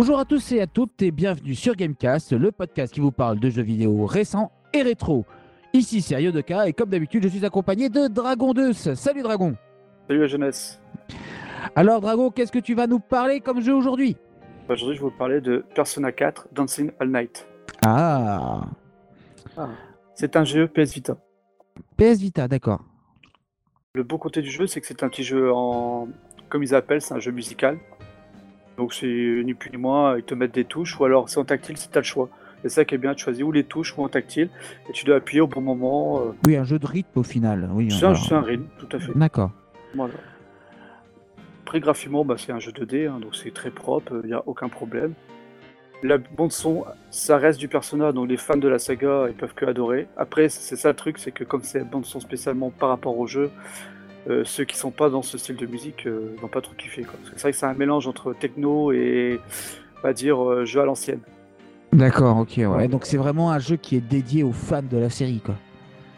Bonjour à tous et à toutes et bienvenue sur Gamecast, le podcast qui vous parle de jeux vidéo récents et rétro. Ici c'est Yodoka et comme d'habitude je suis accompagné de Dragon 2. Salut Dragon Salut la jeunesse Alors Dragon, qu'est-ce que tu vas nous parler comme jeu aujourd'hui? Aujourd'hui je vais vous parler de Persona 4 Dancing All Night. Ah C'est un jeu PS Vita. PS Vita, d'accord. Le beau côté du jeu c'est que c'est un petit jeu en... Comme ils appellent, c'est un jeu musical. Donc c'est ni plus ni moins, ils te mettent des touches ou alors c'est en tactile si tu as le choix. C'est ça qui est bien, tu choisis ou les touches ou en tactile et tu dois appuyer au bon moment. euh, Oui, un jeu de rythme au final. Oui, C'est un, alors- c'est un rythme, tout à fait. D'accord. Voilà. Après, graphiquement, bah, c'est un jeu 2D, hein, donc c'est très propre, il n'y a aucun problème. La bande-son, ça reste du Persona, donc les fans de la saga, ils peuvent que adorer. Après, c'est ça le truc, c'est que comme c'est bande-son spécialement par rapport au jeu, euh, ceux qui sont pas dans ce style de musique euh, n'ont pas trop kiffé. quoi. Parce que C'est vrai que c'est un mélange entre techno et, on va dire, euh, jeu à l'ancienne. D'accord, ok, ouais. Donc c'est vraiment un jeu qui est dédié aux fans de la série, quoi.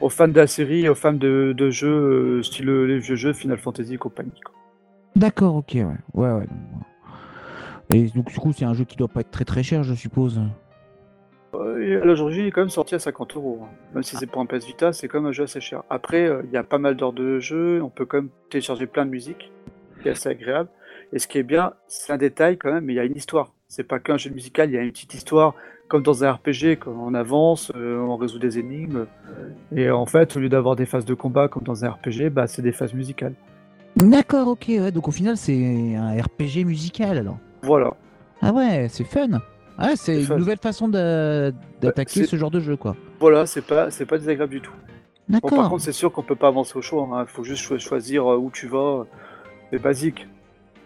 Aux fans de la série, aux fans de, de jeux, style les vieux jeux, Final Fantasy et compagnie. quoi. D'accord, ok, ouais. Ouais, ouais. Et donc du coup c'est un jeu qui doit pas être très très cher, je suppose. L'aujourd'hui, il est quand même sorti à 50 euros. hein. Même si c'est pour un PS Vita, c'est quand même un jeu assez cher. Après, euh, il y a pas mal d'heures de jeu, on peut quand même télécharger plein de musique, qui est assez agréable. Et ce qui est bien, c'est un détail quand même, mais il y a une histoire. C'est pas qu'un jeu musical, il y a une petite histoire, comme dans un RPG, quand on avance, euh, on résout des énigmes. Et en fait, au lieu d'avoir des phases de combat comme dans un RPG, bah, c'est des phases musicales. D'accord, ok, ouais. Donc au final c'est un RPG musical alors. Voilà. Ah ouais, c'est fun. Ah, c'est une nouvelle façon d'attaquer c'est- ce genre de jeu, quoi. Voilà, c'est pas, c'est pas désagréable du tout. Bon, par D'accord. contre, c'est sûr qu'on peut pas avancer au choix. Il faut juste cho- choisir euh, où tu vas. C'est basique.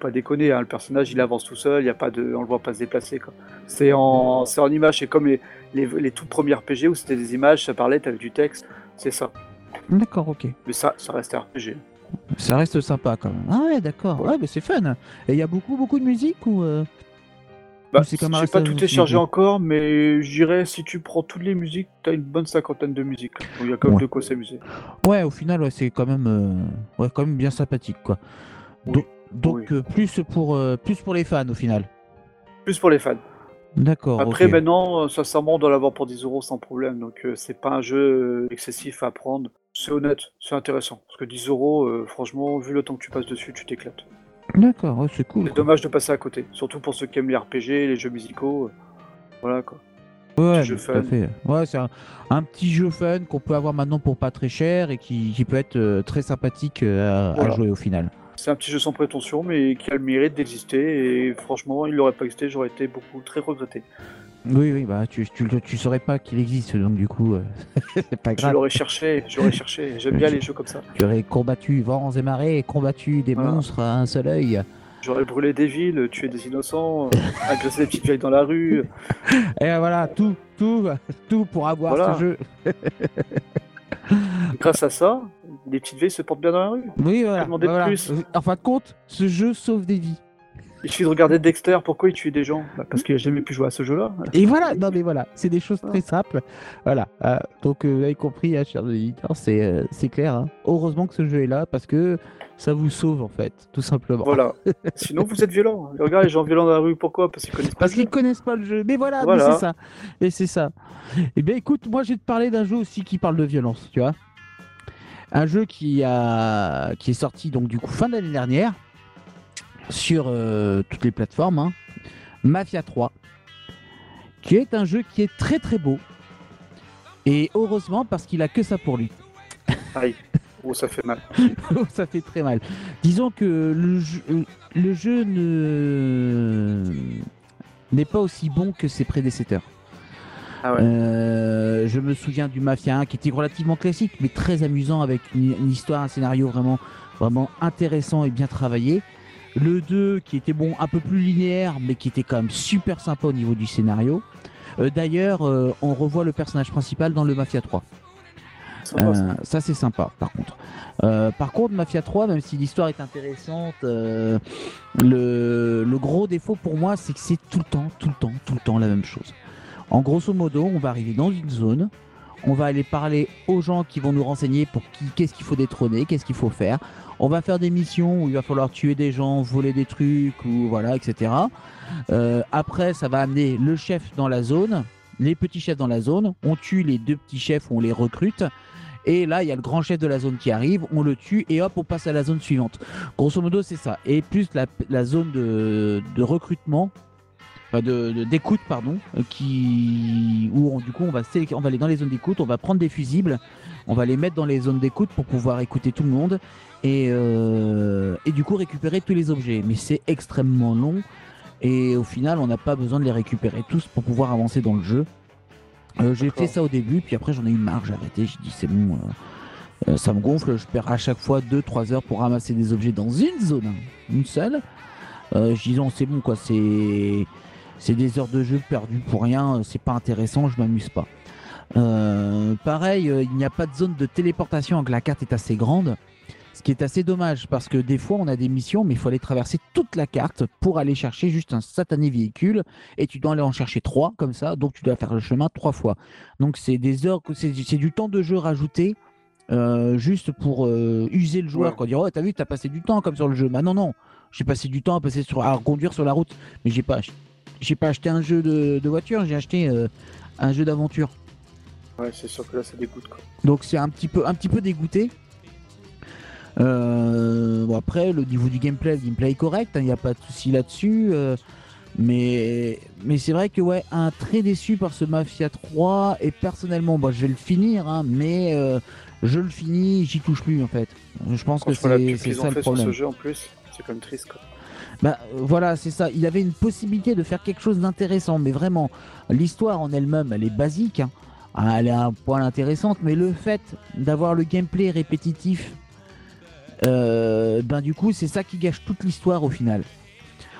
Pas déconner. hein, Le personnage, il avance tout seul. Il y a pas de, on le voit pas se déplacer. quoi. C'est en, c'est en image. C'est comme les, les, les tout premiers RPG où c'était des images, ça parlait, t'avais du texte. C'est ça. D'accord, ok. Mais ça, ça reste un RPG. Ça reste sympa quand même. Ah ouais, d'accord. Ouais. Ouais, mais c'est fun. Et il y a beaucoup, beaucoup de musique ou euh, Bah, c'est comme pas tout téléchargé suivre. encore, mais je dirais si tu prends toutes les musiques, t'as une bonne cinquantaine de musiques. Donc il y a quand même Ouais. de quoi s'amuser. Ouais, au final, ouais, c'est quand même, euh, ouais, quand même bien sympathique, quoi. Oui. Do- Donc, Oui. euh, plus pour, euh, plus pour les fans au final. Plus pour les fans. D'accord. Après, maintenant, sincèrement, on doit l'avoir pour 10 euros sans problème. Donc, c'est pas un jeu excessif à prendre. C'est honnête, c'est intéressant. Parce que 10 euros, franchement, vu le temps que tu passes dessus, tu t'éclates. D'accord, ouais, c'est cool. C'est dommage de passer à côté. Surtout pour ceux qui aiment les RPG, les jeux musicaux. euh, voilà quoi. Ouais, jeu tout à fait. Ouais, c'est un, un petit jeu fun qu'on peut avoir maintenant pour pas très cher et qui, qui peut être euh, très sympathique euh, à, à jouer au final. C'est un petit jeu sans prétention, mais qui a le mérite d'exister. Et franchement, il n'aurait pas existé, j'aurais été beaucoup très regretté. Oui, oui, bah tu, tu, tu saurais pas qu'il existe, donc du coup, euh, c'est pas Je grave. l'aurais cherché, j'aurais cherché. J'aime bien les jeux comme ça. Tu aurais combattu vents et marées, combattu des Voilà. monstres à un seul œil. J'aurais brûlé des villes, tué des innocents, euh, agressé des petites vieilles dans la rue. Et voilà, tout, tout, tout pour avoir Voilà. ce jeu. Grâce à ça, les petites vieilles se portent bien dans la rue. Oui, voilà. demander de voilà. plus. En fin de compte, ce jeu sauve des vies. Il suffit de regarder Dexter, pourquoi il tue des gens Bah, Parce qu'il a jamais pu jouer à ce jeu-là. Et voilà, non mais voilà, c'est des choses très simples. Voilà. euh, donc, euh, vous avez compris, hein, chers auditeurs, c'est euh, c'est clair. hein. Heureusement que ce jeu est là parce que ça vous sauve en fait, tout simplement. Voilà. Sinon, vous êtes violent. Regarde les gens violents dans la rue, pourquoi? Parce qu'ils connaissent pas Parce le jeu. qu'ils connaissent pas le jeu. Mais voilà, Voilà. mais c'est ça. Et c'est ça. Eh bien, écoute, moi, je vais te parler d'un jeu aussi qui parle de violence, tu vois. Un jeu qui a qui est sorti donc du coup fin d'année dernière sur euh, toutes les plateformes. hein. Mafia 3, qui est un jeu qui est très très beau. Et heureusement parce qu'il a que ça pour lui. Aïe. Oh, ça fait mal. ça fait très mal. Disons que le jeu, le jeu ne n'est pas aussi bon que ses prédécesseurs. Ah ouais. Euh, je me souviens du Mafia 1 qui était relativement classique, mais très amusant avec une, une histoire, un scénario vraiment, vraiment intéressant et bien travaillé. Le 2 qui était bon, un peu plus linéaire, mais qui était quand même super sympa au niveau du scénario. Euh, D'ailleurs, euh, on revoit le personnage principal dans le Mafia 3. Sympa, ça. Euh, ça c'est sympa par contre. Par contre Mafia 3, même si l'histoire est intéressante, le, le gros défaut pour moi c'est que c'est tout le temps, tout le temps, tout le temps la même chose. En grosso modo, on va arriver dans une zone, On va aller parler aux gens qui vont nous renseigner pour qui, qu'est-ce qu'il faut détrôner, qu'est-ce qu'il faut faire. On va faire des missions où il va falloir tuer des gens, voler des trucs, ou voilà, etc. Euh, après, ça va amener le chef dans la zone, les petits chefs dans la zone. On tue les deux petits chefs, on les recrute. Et là, il y a le grand chef de la zone qui arrive, on le tue et hop, on passe à la zone suivante. Grosso modo, c'est ça. Et plus la, zone de, recrutement, de d'écoute, pardon, euh, qui où du coup on va on va aller dans les zones d'écoute, on va prendre des fusibles, on va les mettre dans les zones d'écoute pour pouvoir écouter tout le monde et, euh, et du coup récupérer tous les objets. Mais c'est extrêmement long et au final, on n'a pas besoin de les récupérer tous pour pouvoir avancer dans le jeu. Euh, j'ai fait ça au début, puis après j'en ai eu marre, j'ai arrêté, j'ai dit c'est bon, euh, ça me gonfle, je perds à chaque fois 2-3 heures pour ramasser des objets dans une zone, une seule. je dis non c'est bon quoi, c'est c'est des heures de jeu perdues pour rien, c'est pas intéressant, je m'amuse pas. pareil, il n'y a pas de zone de téléportation, donc la carte est assez grande. Ce qui est assez dommage parce que des fois on a des missions, mais il faut aller traverser toute la carte pour aller chercher juste un satané véhicule et tu dois aller en chercher trois comme ça, donc tu dois faire le chemin trois fois. Donc c'est des heures, c'est du temps de jeu rajouté. Euh, juste pour euh, user le joueur, quoi. Dire, oh, t'as vu, t'as passé du temps comme sur le jeu. Bah non, non, j'ai passé du temps à passer sur, à conduire sur la route, mais j'ai pas, j'ai pas acheté un jeu de, voiture, j'ai acheté euh, un jeu d'aventure. Ouais, c'est sûr que là, ça dégoûte, quoi. Donc c'est un petit peu, un petit peu dégoûté. Euh, bon après, le niveau du gameplay, le gameplay est correct, il hein, n'y a pas de souci là-dessus. Euh, mais mais c'est vrai que ouais, un très déçu par ce Mafia 3 et personnellement, bon, je vais le finir, hein, mais euh, je le finis, j'y touche plus en fait. Je pense que c'est ça le problème. ce jeu en plus, c'est comme triste quoi. Bah voilà, c'est ça. Il avait une possibilité de faire quelque chose d'intéressant, mais vraiment, l'histoire en elle-même, elle est basique. Hein. Elle est un point intéressante, mais le fait d'avoir le gameplay répétitif euh, ben du coup c'est ça qui gâche toute l'histoire au final.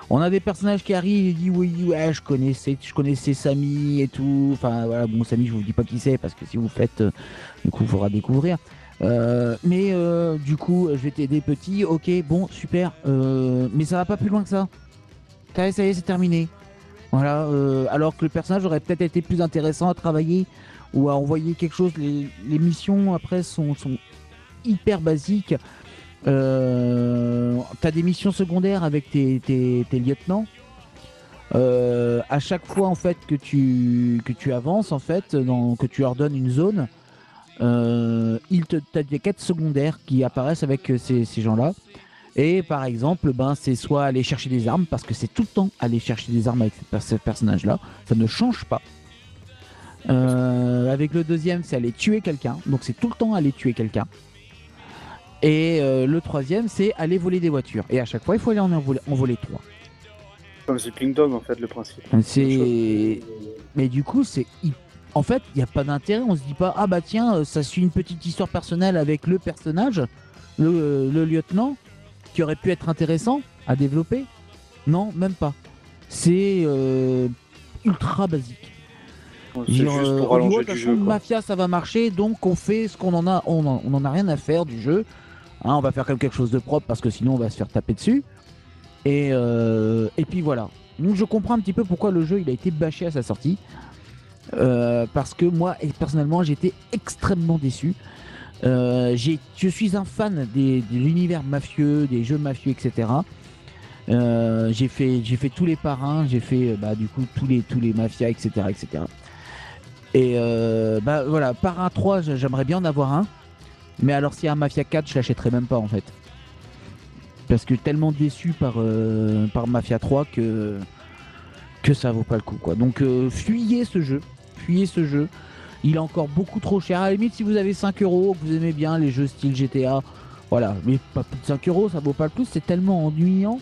On a des personnages qui arrivent et disent oui ouais je connaissais je connaissais Samy et tout. Enfin voilà bon Samy je vous dis pas qui c'est parce que si vous faites euh, du coup il faudra découvrir. Euh, mais du coup je vais t'aider petit ok bon super mais ça va pas plus loin que ça. Ça y est c'est terminé. Voilà alors que le personnage aurait peut-être été plus intéressant à travailler ou à envoyer quelque chose. Les, missions après sont, hyper basiques. Euh, t'as des missions secondaires avec tes, lieutenants. Euh, à chaque fois en fait que tu que tu avances en fait, dans, que tu leur donnes une zone, euh, il te t'as des quêtes secondaires qui apparaissent avec ces, gens-là. Et par exemple, ben c'est soit aller chercher des armes parce que c'est tout le temps aller chercher des armes avec ce personnage-là. Ça ne change pas. avec le deuxième, c'est aller tuer quelqu'un. Donc c'est tout le temps aller tuer quelqu'un. Et euh, le troisième, c'est aller voler des voitures. Et à chaque fois, il faut aller en, voler, trois. Comme c'est Kingdom, en fait, le principe. C'est. Mais du coup, c'est. En fait, il n'y a pas d'intérêt. On se dit pas, ah bah tiens, euh, ça suit une petite histoire personnelle avec le personnage, le, lieutenant, qui aurait pu être intéressant à développer. Non, même pas. C'est euh, ultra basique. C'est juste pour rallonger du jeu. Mafia, ça va marcher, donc on fait ce qu'on en a. On on en a rien à faire du jeu. Hein, on va faire quelque chose de propre parce que sinon on va se faire taper dessus. Et, euh, et puis voilà. Donc je comprends un petit peu pourquoi le jeu il a été bâché à sa sortie. Euh, parce que moi personnellement j'étais extrêmement déçu. Euh, je suis un fan de l'univers mafieux, des jeux mafieux, etc. j'ai fait j'ai fait tous les parrains, j'ai fait bah, du coup tous les tous les mafias, etc. etc. Et bah voilà, parrain 3, j'aimerais bien en avoir un. Mais alors s'il y a un Mafia 4, je l'achèterai même pas en fait. Parce que tellement déçu par, euh, Mafia 3 que, que ça vaut pas le coup. Donc euh, fuyez ce jeu. Fuyez ce jeu. Il est encore beaucoup trop cher. À la limite si vous avez 5 euros, que vous aimez bien les jeux style GTA, voilà. Mais pas plus de 5 euros, ça vaut pas le coup. C'est tellement ennuyant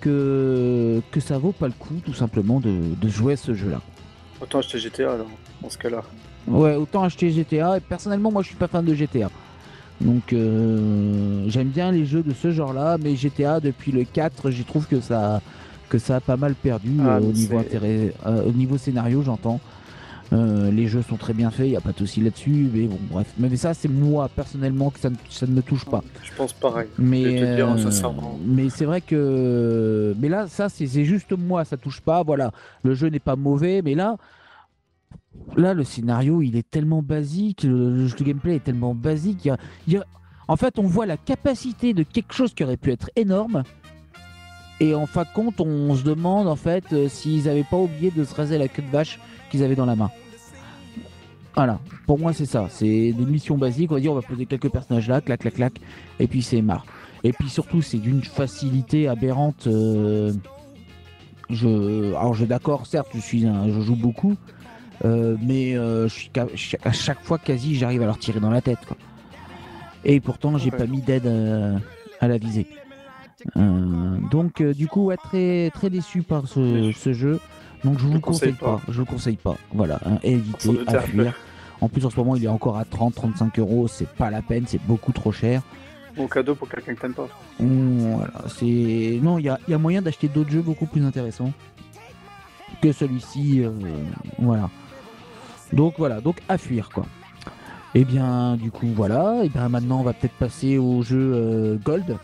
que, que ça vaut pas le coup tout simplement de, de jouer à ce jeu là. Autant acheter GTA alors, dans ce cas là. Ouais, autant acheter GTA. Et personnellement moi je suis pas fan de GTA. Donc euh, j'aime bien les jeux de ce genre-là, mais GTA depuis le 4, j'y trouve que ça, que ça a pas mal perdu ah, euh, au, niveau intérêt, euh, au niveau scénario, j'entends. Les jeux sont très bien faits, il n'y a pas de souci là-dessus, mais bon, bref. Mais ça, c'est moi personnellement que ça ne, ça ne, me touche pas. Je pense pareil. Mais, mais c'est vrai que. Mais là, ça, c'est juste moi, ça touche pas. Voilà, le jeu n'est pas mauvais, mais là, là, le scénario, il est tellement basique, le, le- le gameplay est tellement basique. il y a- il y a- En fait, on voit la capacité de quelque chose qui aurait pu être énorme. Et en fin de compte, on se demande en fait euh, s'ils n'avaient pas oublié de se raser la queue de vache qu'ils avaient dans la main. Voilà, pour moi c'est ça. C'est des missions basiques. On va dire, on va poser quelques personnages là, clac, clac, clac, et puis c'est marre. Et puis surtout, c'est d'une facilité aberrante. euh, Je, alors, je d'accord, certes, je suis, un- je joue beaucoup, euh, mais euh, je suis à chaque fois quasi, j'arrive à leur tirer dans la tête. quoi. Et pourtant, j'ai Ouais. pas mis d'aide euh, à la visée. Donc, du coup, ouais, très très déçu par ce jeu. Donc, je vous le le conseille conseille pas. Je vous le conseille pas. Voilà, hein, évitez, à fuir. En plus, en ce moment, il est encore à 30-35 euros. C'est pas la peine, c'est beaucoup trop cher. Bon cadeau pour quelqu'un que t'aimes pas. Hum, Voilà, c'est non, il y a, il y a moyen d'acheter d'autres jeux beaucoup plus intéressants que celui-ci. euh, voilà. Donc voilà, donc à fuir quoi. Et bien du coup voilà, et bien maintenant on va peut-être passer au jeu euh, Gold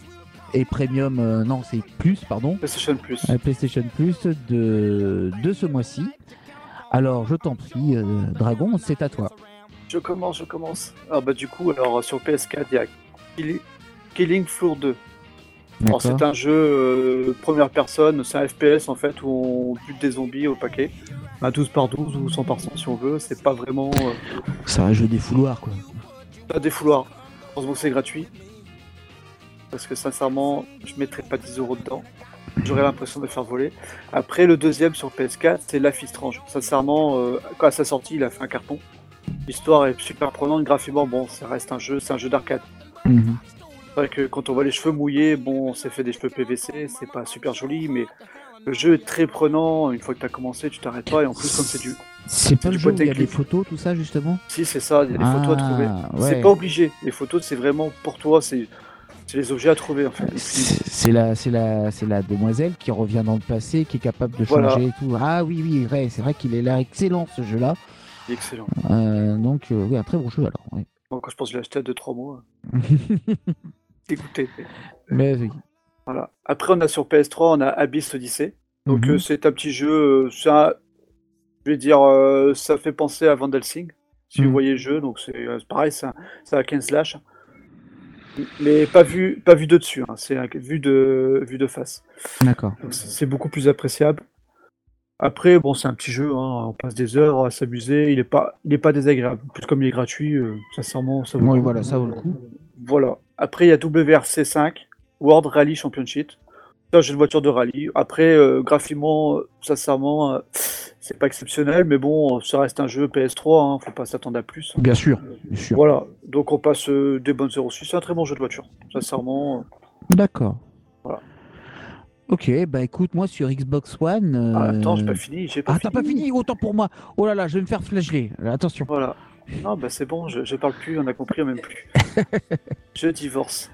et Premium. euh, non, c'est plus pardon, PlayStation Plus. euh, PlayStation Plus de de ce mois-ci. Alors je t'en prie, euh, Dragon, c'est à toi. Je commence, je commence. Alors bah du coup, alors sur PS4, il y a Kill- Killing Floor 2. Alors D'accord. c'est un jeu euh, première personne, c'est un FPS en fait où on bute des zombies au paquet. À 12 par 12 ou 100 par 100 si on veut, c'est pas vraiment euh, C'est un jeu des fouloirs quoi. pas des fouloirs. Heureusement que c'est gratuit. Parce que sincèrement, je mettrais pas 10 euros dedans. J'aurais l'impression de faire voler. Après, le deuxième sur PS4, c'est Life is Strange. Sincèrement, euh, quand à sa sortie, il a fait un carton. L'histoire est super prenante, graphiquement, bon, ça reste un jeu, c'est un jeu d'arcade. Mhm. C'est vrai que quand on voit les cheveux mouillés, bon, on s'est fait des cheveux PVC, c'est pas super joli, mais le jeu est très prenant. Une fois que tu as commencé, tu t'arrêtes pas. Et en plus, comme c'est du. C'est pas le jeu où il y a des photos, tout ça justement? Si, c'est ça, il y a des photos à trouver. Ah, C'est ouais. pas obligé. Les photos, c'est vraiment pour toi, c'est c'est les objets à trouver en fait. C'est la, c'est la, c'est la demoiselle qui revient dans le passé, qui est capable de Voilà. changer et tout. Ah oui, oui, ouais, c'est vrai qu'il est là excellent ce jeu-là. Excellent. Euh, donc euh, oui, un très bon jeu alors. ouais. Bon, quand je pense que je l'ai acheté à 2-3 mois, écoutez. Mais oui. Voilà. Après, on a sur PS3, on a Abyss Odyssey. Donc, Mhm. euh, c'est un petit jeu. Je vais dire, ça fait penser à Vandalsing, si Mhm. vous voyez le jeu. Donc, c'est pareil, c'est un, un 15 slash. Mais pas vu, pas vu de dessus, hein, c'est un- vu de, vu de face. D'accord. C'est beaucoup plus appréciable. Après, bon, c'est un petit jeu, hein, on passe des heures à s'amuser. Il est pas, il est pas désagréable. En plus, comme il est gratuit, euh, sincèrement, ça vaut le Oui, coup. voilà, ça vaut le coup. Voilà. Après, il y a WRC5, World Rally Championship. C'est un jeu de voiture de rallye. Après, euh, graphiquement, euh, sincèrement, euh, c'est pas exceptionnel, mais bon, ça reste un jeu PS3, hein, faut pas s'attendre à plus. Bien sûr, bien sûr. Voilà. Donc, on passe euh, des bonnes heures aussi. C'est un très bon jeu de voiture. Sincèrement. D'accord. Voilà. Ok, bah écoute, moi sur Xbox One. Ah, attends, j'ai pas fini. J'ai pas Ah, t'as pas fini Autant pour moi. Oh là là, je vais me faire flageller. Attention. Voilà. Non, bah c'est bon, je, je parle plus, on a compris, même plus. je divorce.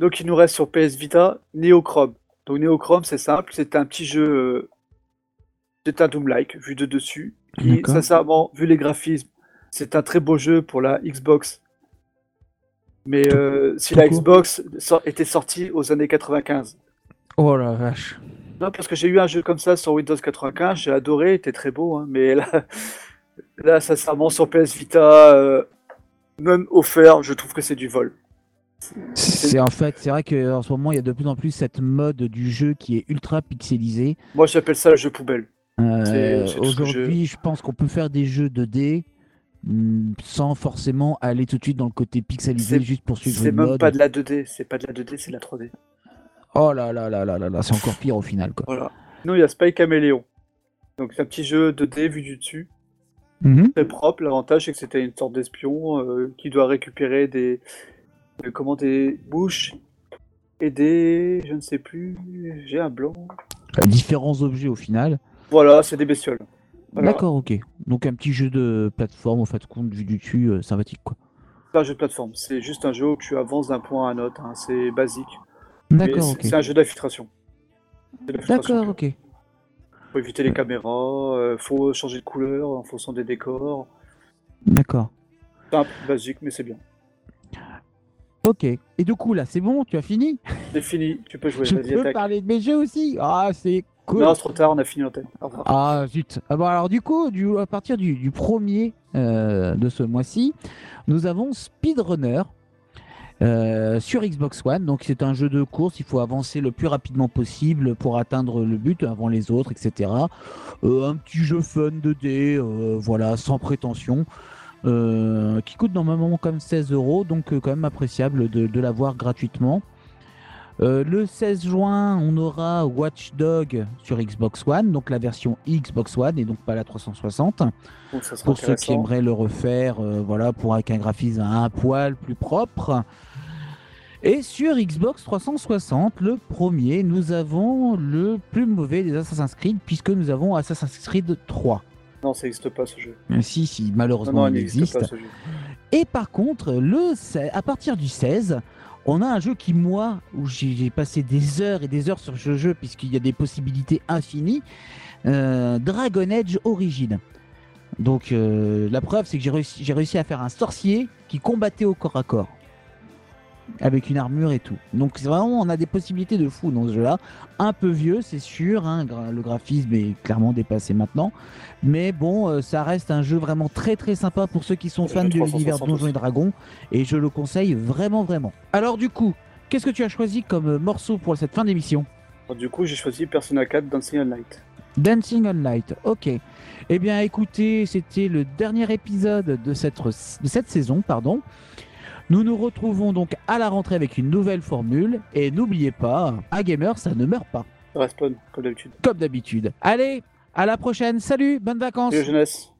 Donc il nous reste sur PS Vita Neochrome. Donc Neochrome, c'est simple, c'est un petit jeu. euh, C'est un Doom-like, vu de dessus. Qui, sincèrement, vu les graphismes, c'est un très beau jeu pour la Xbox. Mais euh, si la. Xbox était sortie aux années 95. Oh la vache. Non, parce que j'ai eu un jeu comme ça sur Windows 95, j'ai adoré, il était très beau, hein, mais là, là, sincèrement, sur PS Vita, euh, même offert, je trouve que c'est du vol. C'est en fait, c'est vrai qu'en ce moment, il y a de plus en plus cette mode du jeu qui est ultra pixelisé. Moi, j'appelle ça le jeu poubelle. Euh, C'est- c'est Aujourd'hui, je pense qu'on peut faire des jeux 2D hum, sans forcément aller tout de suite dans le côté pixelisé C'est- juste pour suivre C'est même mode. pas de la 2D, c'est pas de la 2D, c'est de la 3D. Oh là là là là là là, c'est encore pire au final quoi. Voilà. Sinon, il y a Spy Caméléon. Donc, c'est un petit jeu 2D vu du dessus. Mhm. Très propre. L'avantage, c'est que c'était une sorte d'espion euh, qui doit récupérer des. Euh, comment des bouches et des. Je ne sais plus. J'ai un blanc. Différents objets au final. Voilà, c'est des bestioles. Voilà. D'accord, ok. Donc un petit jeu de plateforme, en fait, compte vu du dessus, euh, sympathique quoi. C'est pas un jeu de plateforme, c'est juste un jeu où tu avances d'un point à un autre. hein, C'est basique. D'accord, c'est ok. c'est un jeu d'infiltration. D'accord, ok. Faut éviter les caméras, euh, faut changer de couleur en fonction des décors. D'accord. Simple, basique, mais c'est bien. Ok. Et du coup, là, c'est bon, tu as fini C'est fini, tu peux jouer. Je peux attaque. parler de mes jeux aussi Ah, c'est Cool. Non, c'est trop tard, on a fini l'antenne. Ah zut. Ah bon, alors du coup, du, à partir du, du premier euh, de ce mois-ci, nous avons Speedrunner euh, sur Xbox One. Donc c'est un jeu de course, il faut avancer le plus rapidement possible pour atteindre le but avant les autres, etc. Euh, un petit jeu fun 2D, euh, voilà, sans prétention. Euh, qui coûte normalement comme 16 euros, donc euh, quand même appréciable de, de l'avoir gratuitement. Euh, le 16 juin, on aura Watch Dog sur Xbox One, donc la version Xbox One et donc pas la 360. Donc ça sera Pour ceux qui aimeraient le refaire, euh, voilà, pour avec un graphisme un poil plus propre. Et sur Xbox 360, le premier, nous avons le plus mauvais des Assassin's Creed, puisque nous avons Assassin's Creed 3. Non, ça n'existe pas ce jeu. Euh, Si, si, malheureusement, non, il existe. pas ce jeu. Et par contre, le, à partir du 16, on a un jeu qui, moi, où j'ai passé des heures et des heures sur ce jeu, puisqu'il y a des possibilités infinies, euh, Dragon Age Origin. Donc, euh, la preuve, c'est que j'ai réussi, j'ai réussi à faire un sorcier qui combattait au corps à corps. Avec une armure et tout. Donc, vraiment, on a des possibilités de fou dans ce jeu-là. Un peu vieux, c'est sûr. hein, le graphisme est clairement dépassé maintenant. Mais bon, euh, ça reste un jeu vraiment très très sympa pour ceux qui sont fans de l'univers 360 Donjons et. Dragons. Et je le conseille vraiment vraiment. Alors du coup, qu'est-ce que tu as choisi comme euh, morceau pour cette fin d'émission? Du coup, j'ai choisi Persona 4 Dancing on Light. Dancing on Light, ok. Eh bien écoutez, c'était le dernier épisode de cette, de cette saison, pardon. Nous nous retrouvons donc à la rentrée avec une nouvelle formule. Et n'oubliez pas, un gamer, ça ne meurt pas, Respawn, comme d'habitude. comme d'habitude. Allez, à la prochaine, salut, bonnes vacances jeunesse.